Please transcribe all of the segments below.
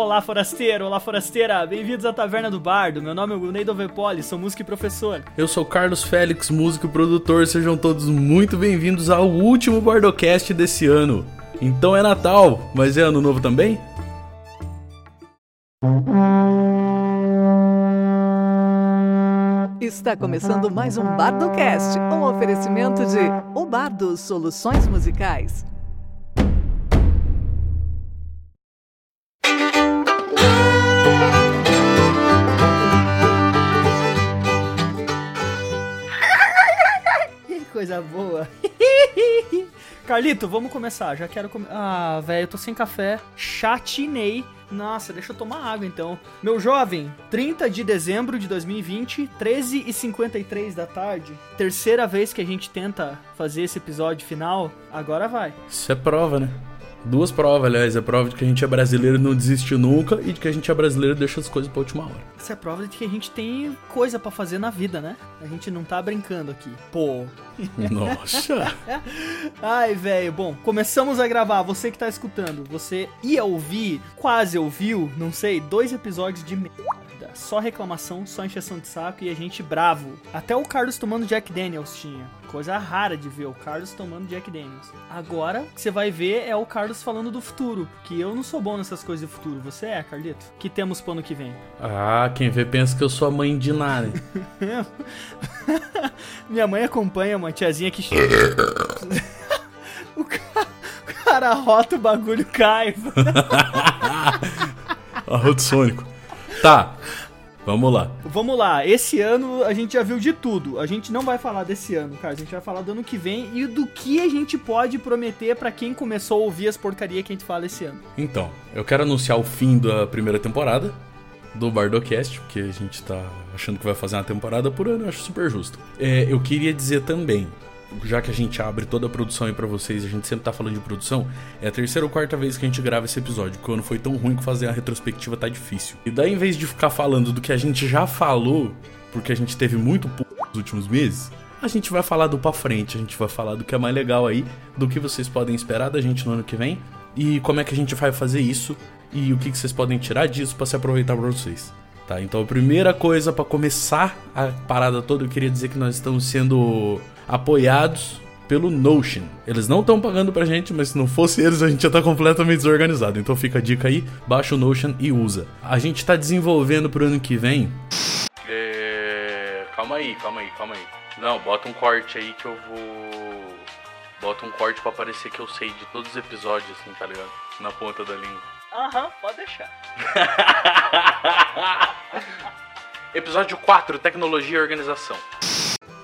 Olá, forasteiro, olá, forasteira, bem-vindos à Taverna do Bardo. Meu nome é Guneido Vepoli, sou músico e professor. Eu sou Carlos Félix, músico e produtor. Sejam todos muito bem-vindos ao último Bardocast desse ano. Então é Natal, mas é ano novo também? Está começando mais um Bardocast, um oferecimento de O Bardo Soluções Musicais. Coisa boa. Carlito, vamos começar. Já quero comer. Ah, velho, eu tô sem café. Chatinei. Nossa, deixa eu tomar água então. Meu jovem, 30 de dezembro de 2020, 13h53 da tarde. Terceira vez que a gente tenta fazer esse episódio final. Agora vai. Isso é prova, né? Duas provas, aliás. É prova de que a gente é brasileiro e não desiste nunca e de que a gente é brasileiro e deixa as coisas pra última hora. Essa é prova de que a gente tem coisa pra fazer na vida, né? A gente não tá brincando aqui. Pô. Nossa! Ai, velho. Bom, começamos a gravar. Você que tá escutando, você ia ouvir, quase ouviu, não sei, dois episódios de merda. Só reclamação, só encheção de saco e a gente bravo. Até o Carlos tomando Jack Daniels tinha. Coisa rara de ver o Carlos tomando Jack Daniels. Agora, o que você vai ver é o Carlos falando do futuro. Que eu não sou bom nessas coisas de futuro. Você é, Carlito? que temos pro ano que vem? Ah, quem vê pensa que eu sou a mãe de nada. Minha mãe acompanha uma tiazinha que chega. o, cara, o cara rota o bagulho cai. Arroto Sônico. Tá, vamos lá. Vamos lá, esse ano a gente já viu de tudo. A gente não vai falar desse ano, cara. A gente vai falar do ano que vem e do que a gente pode prometer pra quem começou a ouvir as porcarias que a gente fala esse ano. Então, eu quero anunciar o fim da primeira temporada do Bardocast, porque a gente tá achando que vai fazer uma temporada por ano, eu acho super justo. É, eu queria dizer também, já que a gente abre toda a produção aí pra vocês, a gente sempre tá falando de produção, é a terceira ou quarta vez que a gente grava esse episódio, porque o ano foi tão ruim que fazer a retrospectiva tá difícil. E daí, em vez de ficar falando do que a gente já falou, porque a gente teve muito pouco nos últimos meses, a gente vai falar do pra frente, a gente vai falar do que é mais legal aí, do que vocês podem esperar da gente no ano que vem, e como é que a gente vai fazer isso, e o que, que vocês podem tirar disso para se aproveitar pra vocês. Tá, então a primeira coisa para começar a parada toda, eu queria dizer que nós estamos sendo apoiados pelo Notion. Eles não estão pagando pra gente, mas se não fosse eles, a gente já tá completamente desorganizado. Então fica a dica aí, baixa o Notion e usa. A gente tá desenvolvendo pro ano que vem. É... Calma aí, calma aí, calma aí. Não, bota um corte aí que eu vou. Bota um corte para parecer que eu sei de todos os episódios, assim, tá ligado? Na ponta da língua. Aham, pode deixar. Episódio 4, Tecnologia e Organização.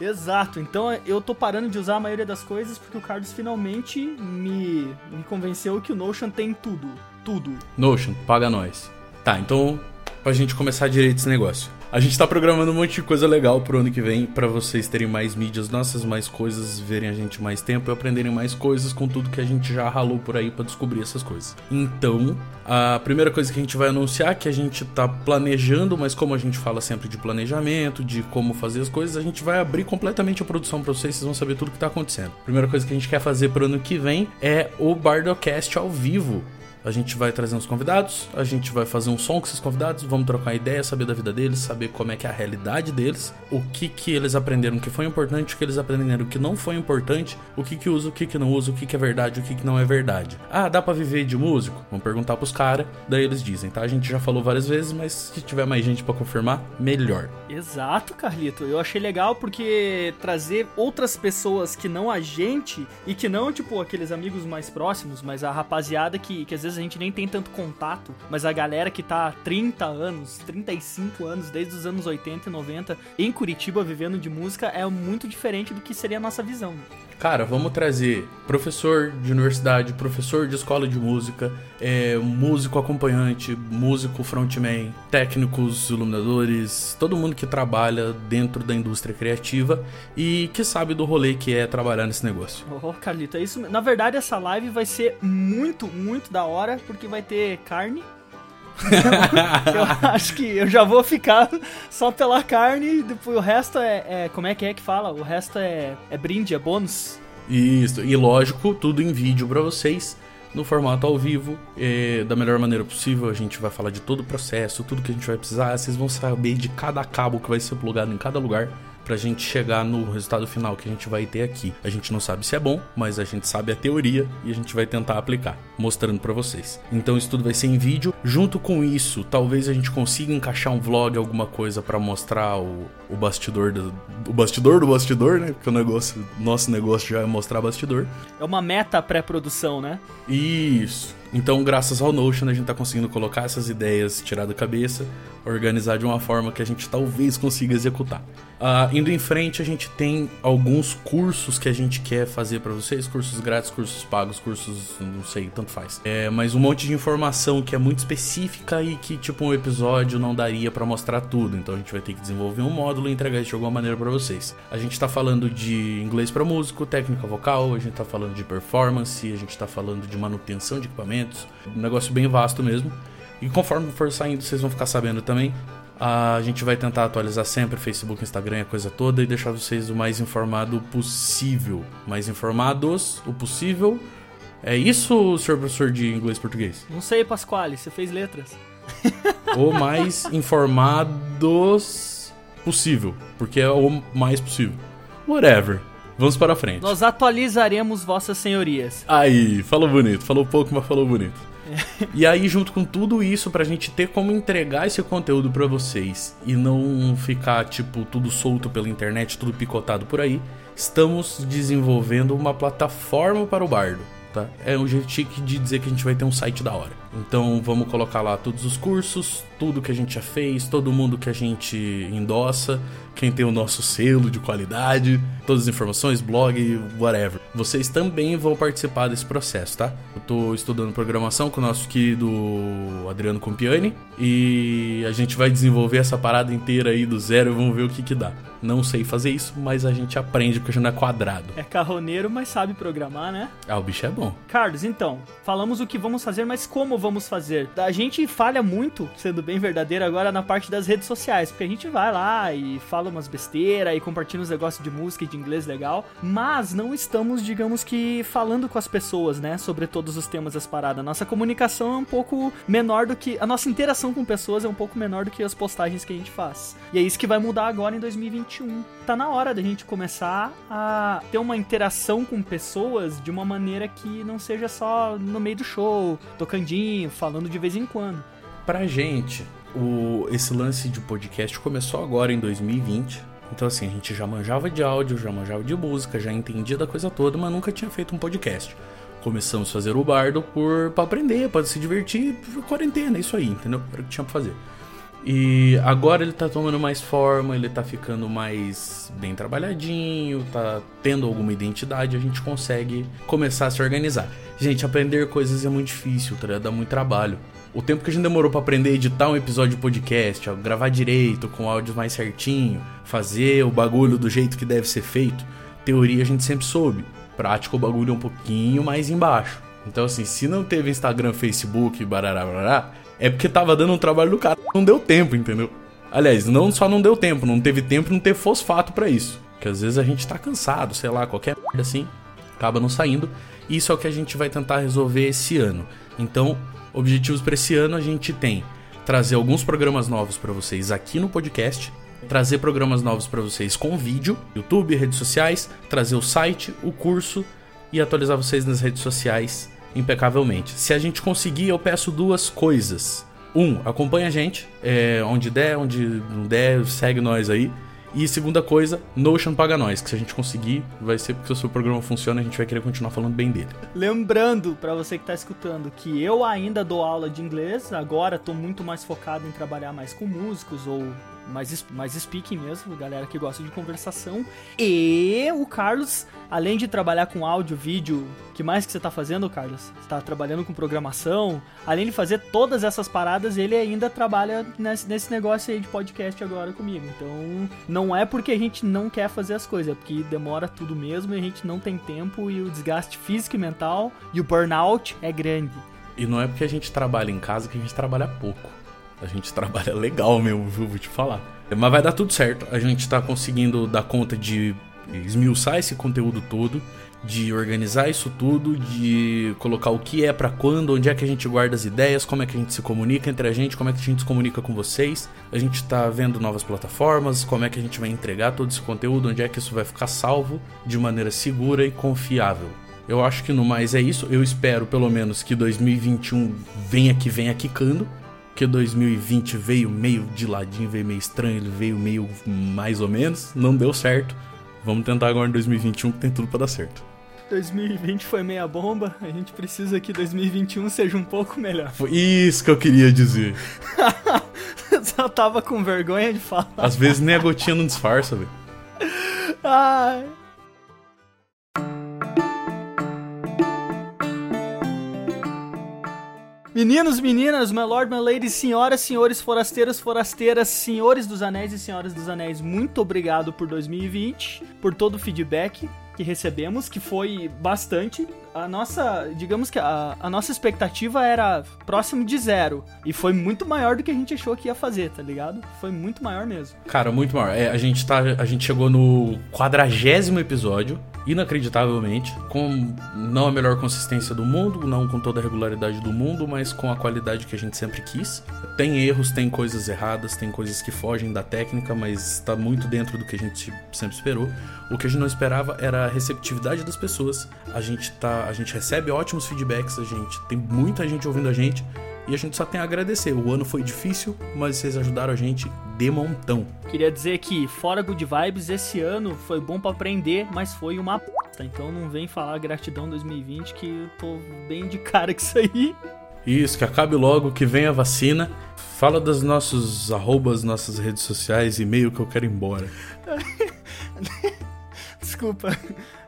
Exato, então eu tô parando de usar a maioria das coisas porque o Carlos finalmente me, me convenceu que o Notion tem tudo. Tudo. Notion, paga nós. Tá, então, pra gente começar direito esse negócio. A gente tá programando um monte de coisa legal pro ano que vem, para vocês terem mais mídias nossas, mais coisas, verem a gente mais tempo e aprenderem mais coisas com tudo que a gente já ralou por aí para descobrir essas coisas. Então, a primeira coisa que a gente vai anunciar é que a gente tá planejando, mas como a gente fala sempre de planejamento, de como fazer as coisas, a gente vai abrir completamente a produção para vocês, vocês vão saber tudo que tá acontecendo. Primeira coisa que a gente quer fazer pro ano que vem é o Bardocast ao vivo. A gente vai trazer uns convidados, a gente vai fazer um som com esses convidados, vamos trocar ideia, saber da vida deles, saber como é que é a realidade deles, o que que eles aprenderam que foi importante, o que eles aprenderam que não foi importante, o que que usa, o que que não usa, o que que é verdade, o que que não é verdade. Ah, dá para viver de músico? Vamos perguntar pros caras, daí eles dizem, tá? A gente já falou várias vezes, mas se tiver mais gente para confirmar, melhor. Exato, Carlito. Eu achei legal porque trazer outras pessoas que não a gente e que não, tipo, aqueles amigos mais próximos, mas a rapaziada que, que às vezes a gente nem tem tanto contato, mas a galera que tá há 30 anos, 35 anos, desde os anos 80 e 90 em Curitiba vivendo de música é muito diferente do que seria a nossa visão. Cara, vamos trazer professor de universidade, professor de escola de música, é, músico acompanhante, músico frontman, técnicos, iluminadores, todo mundo que trabalha dentro da indústria criativa e que sabe do rolê que é trabalhar nesse negócio. Oh, Carlito, é isso. Na verdade, essa live vai ser muito, muito da hora, porque vai ter carne, eu acho que eu já vou ficar só pela carne, depois o resto é, é, Como é que é que fala? O resto é, é brinde, é bônus. Isso, e lógico, tudo em vídeo pra vocês no formato ao vivo, eh, da melhor maneira possível. A gente vai falar de todo o processo, tudo que a gente vai precisar. Vocês vão saber de cada cabo que vai ser plugado em cada lugar pra gente chegar no resultado final que a gente vai ter aqui. A gente não sabe se é bom, mas a gente sabe a teoria e a gente vai tentar aplicar, mostrando para vocês. Então isso tudo vai ser em vídeo. Junto com isso, talvez a gente consiga encaixar um vlog, alguma coisa para mostrar o, o bastidor do o bastidor do bastidor, né? Porque o negócio, nosso negócio já é mostrar bastidor. É uma meta pré-produção, né? Isso. Então, graças ao Notion, a gente tá conseguindo colocar essas ideias, tirar da cabeça, organizar de uma forma que a gente talvez consiga executar. Uh, indo em frente, a gente tem alguns cursos que a gente quer fazer para vocês, cursos grátis, cursos pagos, cursos, não sei, tanto faz. É, mas um monte de informação que é muito específica e que, tipo, um episódio não daria para mostrar tudo. Então a gente vai ter que desenvolver um módulo e entregar isso de alguma maneira para vocês. A gente tá falando de inglês para músico, técnica vocal, a gente tá falando de performance, a gente tá falando de manutenção de equipamentos, um negócio bem vasto mesmo. E conforme for saindo, vocês vão ficar sabendo também. A gente vai tentar atualizar sempre Facebook, Instagram, a coisa toda e deixar vocês o mais informado possível. Mais informados o possível. É isso, senhor professor de inglês e português? Não sei, Pasquale, você fez letras. o mais informados possível, porque é o mais possível. Whatever. Vamos para frente. Nós atualizaremos vossas senhorias. Aí, falou bonito. Falou pouco, mas falou bonito. E aí, junto com tudo isso, pra gente ter como entregar esse conteúdo para vocês e não ficar, tipo, tudo solto pela internet, tudo picotado por aí, estamos desenvolvendo uma plataforma para o Bardo. Tá? É um jeito chique de dizer que a gente vai ter um site da hora. Então vamos colocar lá todos os cursos, tudo que a gente já fez, todo mundo que a gente endossa, quem tem o nosso selo de qualidade, todas as informações, blog, whatever. Vocês também vão participar desse processo, tá? Eu tô estudando programação com o nosso querido Adriano Compiani e a gente vai desenvolver essa parada inteira aí do zero e vamos ver o que que dá. Não sei fazer isso, mas a gente aprende porque a gente não é quadrado. É carroneiro, mas sabe programar, né? Ah, o bicho é bom. Carlos, então, falamos o que vamos fazer, mas como vamos fazer? A gente falha muito, sendo bem verdadeiro agora, na parte das redes sociais, porque a gente vai lá e fala umas besteiras e compartilha uns negócios de música e de inglês legal, mas não estamos, digamos que, falando com as pessoas, né, sobre todos os temas das paradas. Nossa comunicação é um pouco menor do que. A nossa interação com pessoas é um pouco menor do que as postagens que a gente faz. E é isso que vai mudar agora em 2021. Tá na hora da gente começar a ter uma interação com pessoas de uma maneira que não seja só no meio do show, tocandinho, falando de vez em quando. Pra gente, o, esse lance de podcast começou agora em 2020. Então, assim, a gente já manjava de áudio, já manjava de música, já entendia da coisa toda, mas nunca tinha feito um podcast. Começamos a fazer o bardo por pra aprender, para se divertir, quarentena, isso aí, entendeu? Era o que tinha pra fazer. E agora ele tá tomando mais forma, ele tá ficando mais bem trabalhadinho, tá tendo alguma identidade, a gente consegue começar a se organizar. Gente, aprender coisas é muito difícil, tá? dá muito trabalho. O tempo que a gente demorou para aprender a editar um episódio de podcast, ó, gravar direito, com áudio mais certinho, fazer o bagulho do jeito que deve ser feito, teoria a gente sempre soube. Prática o bagulho um pouquinho mais embaixo. Então, assim, se não teve Instagram, Facebook, barará, barará, é porque tava dando um trabalho do cara. Não deu tempo, entendeu? Aliás, não só não deu tempo, não teve tempo não ter fosfato para isso. Que às vezes a gente tá cansado, sei lá, qualquer merda assim, acaba não saindo. Isso é o que a gente vai tentar resolver esse ano. Então, objetivos para esse ano a gente tem trazer alguns programas novos para vocês aqui no podcast, trazer programas novos para vocês com vídeo, YouTube, redes sociais, trazer o site, o curso e atualizar vocês nas redes sociais impecavelmente. Se a gente conseguir, eu peço duas coisas. Um, acompanha a gente, é, onde der, onde não der, segue nós aí. E segunda coisa, Notion paga nós, que se a gente conseguir, vai ser porque o seu programa funciona, a gente vai querer continuar falando bem dele. Lembrando para você que tá escutando que eu ainda dou aula de inglês, agora tô muito mais focado em trabalhar mais com músicos ou mais, mais speaking mesmo, galera que gosta de conversação. E o Carlos, além de trabalhar com áudio, vídeo, que mais que você tá fazendo, Carlos? Você tá trabalhando com programação. Além de fazer todas essas paradas, ele ainda trabalha nesse, nesse negócio aí de podcast agora comigo. Então, não é porque a gente não quer fazer as coisas, é porque demora tudo mesmo e a gente não tem tempo e o desgaste físico e mental e o burnout é grande. E não é porque a gente trabalha em casa que a gente trabalha pouco. A gente trabalha legal mesmo, viu? Vou te falar. Mas vai dar tudo certo. A gente tá conseguindo dar conta de esmiuçar esse conteúdo todo, de organizar isso tudo, de colocar o que é para quando, onde é que a gente guarda as ideias, como é que a gente se comunica entre a gente, como é que a gente se comunica com vocês. A gente tá vendo novas plataformas, como é que a gente vai entregar todo esse conteúdo, onde é que isso vai ficar salvo de maneira segura e confiável. Eu acho que no mais é isso. Eu espero pelo menos que 2021 venha que venha quicando. Que 2020 veio meio de ladinho, veio meio estranho, ele veio meio mais ou menos. Não deu certo. Vamos tentar agora em 2021 que tem tudo para dar certo. 2020 foi meia bomba, a gente precisa que 2021 seja um pouco melhor. Foi isso que eu queria dizer. Só tava com vergonha de falar. Às vezes nem a gotinha não disfarça, velho. Ai. Meninos, meninas, my lord, my lady, senhoras, senhores, forasteiros, forasteiras, senhores dos anéis e senhoras dos anéis, muito obrigado por 2020, por todo o feedback que recebemos, que foi bastante. A nossa, digamos que a, a nossa expectativa era próximo de zero. E foi muito maior do que a gente achou que ia fazer, tá ligado? Foi muito maior mesmo. Cara, muito maior. É, a, gente tá, a gente chegou no quadragésimo episódio, inacreditavelmente, com não a melhor consistência do mundo, não com toda a regularidade do mundo, mas com a qualidade que a gente sempre quis. Tem erros, tem coisas erradas, tem coisas que fogem da técnica, mas tá muito dentro do que a gente sempre esperou. O que a gente não esperava era a receptividade das pessoas. A gente tá, a gente recebe ótimos feedbacks, a gente tem muita gente ouvindo a gente e a gente só tem a agradecer. O ano foi difícil, mas vocês ajudaram a gente de montão. Queria dizer que fora Good Vibes esse ano foi bom para aprender, mas foi uma p... então não vem falar gratidão 2020 que eu tô bem de cara com isso aí. Isso, que acabe logo, que venha a vacina. Fala dos nossos arrobas, nossas redes sociais, e-mail que eu quero ir embora. Desculpa,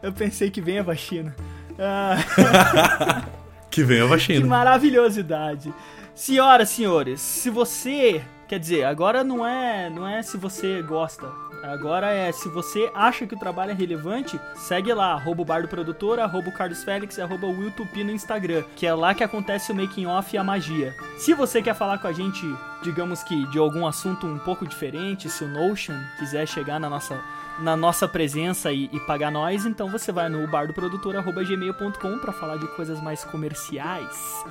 eu pensei que venha a vacina. Ah. que venha a vacina. Que maravilhosidade. Senhoras, senhores, se você, quer dizer, agora não é, não é se você gosta, Agora é, se você acha que o trabalho é relevante, segue lá, arroba o Bar do Produtor, arroba o Carlos Félix, arroba o Will no Instagram, que é lá que acontece o making off e a magia. Se você quer falar com a gente, digamos que de algum assunto um pouco diferente, se o Notion quiser chegar na nossa na nossa presença e, e pagar nós, então você vai no bardoprodutor.gmail.com para falar de coisas mais comerciais.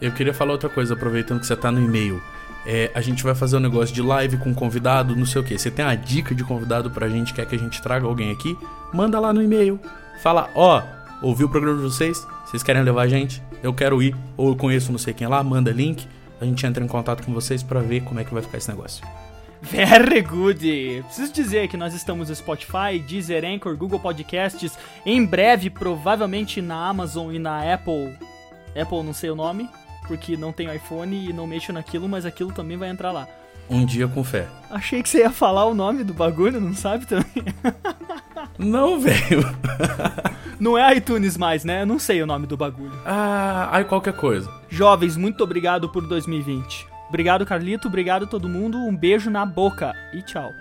Eu queria falar outra coisa, aproveitando que você tá no e-mail. É, a gente vai fazer um negócio de live com convidado, não sei o que. Você tem uma dica de convidado pra gente, quer que a gente traga alguém aqui? Manda lá no e-mail. Fala, ó, oh, ouvi o programa de vocês, vocês querem levar a gente? Eu quero ir, ou eu conheço não sei quem lá, manda link. A gente entra em contato com vocês para ver como é que vai ficar esse negócio. Very good! Preciso dizer que nós estamos no Spotify, Deezer, Anchor, Google Podcasts, em breve, provavelmente na Amazon e na Apple. Apple, não sei o nome, porque não tenho iPhone e não mexo naquilo, mas aquilo também vai entrar lá. Um dia com fé. Achei que você ia falar o nome do bagulho, não sabe também? Não, velho. não é iTunes mais, né? Eu não sei o nome do bagulho. Ah, aí qualquer coisa. Jovens, muito obrigado por 2020. Obrigado, Carlito. Obrigado todo mundo. Um beijo na boca e tchau.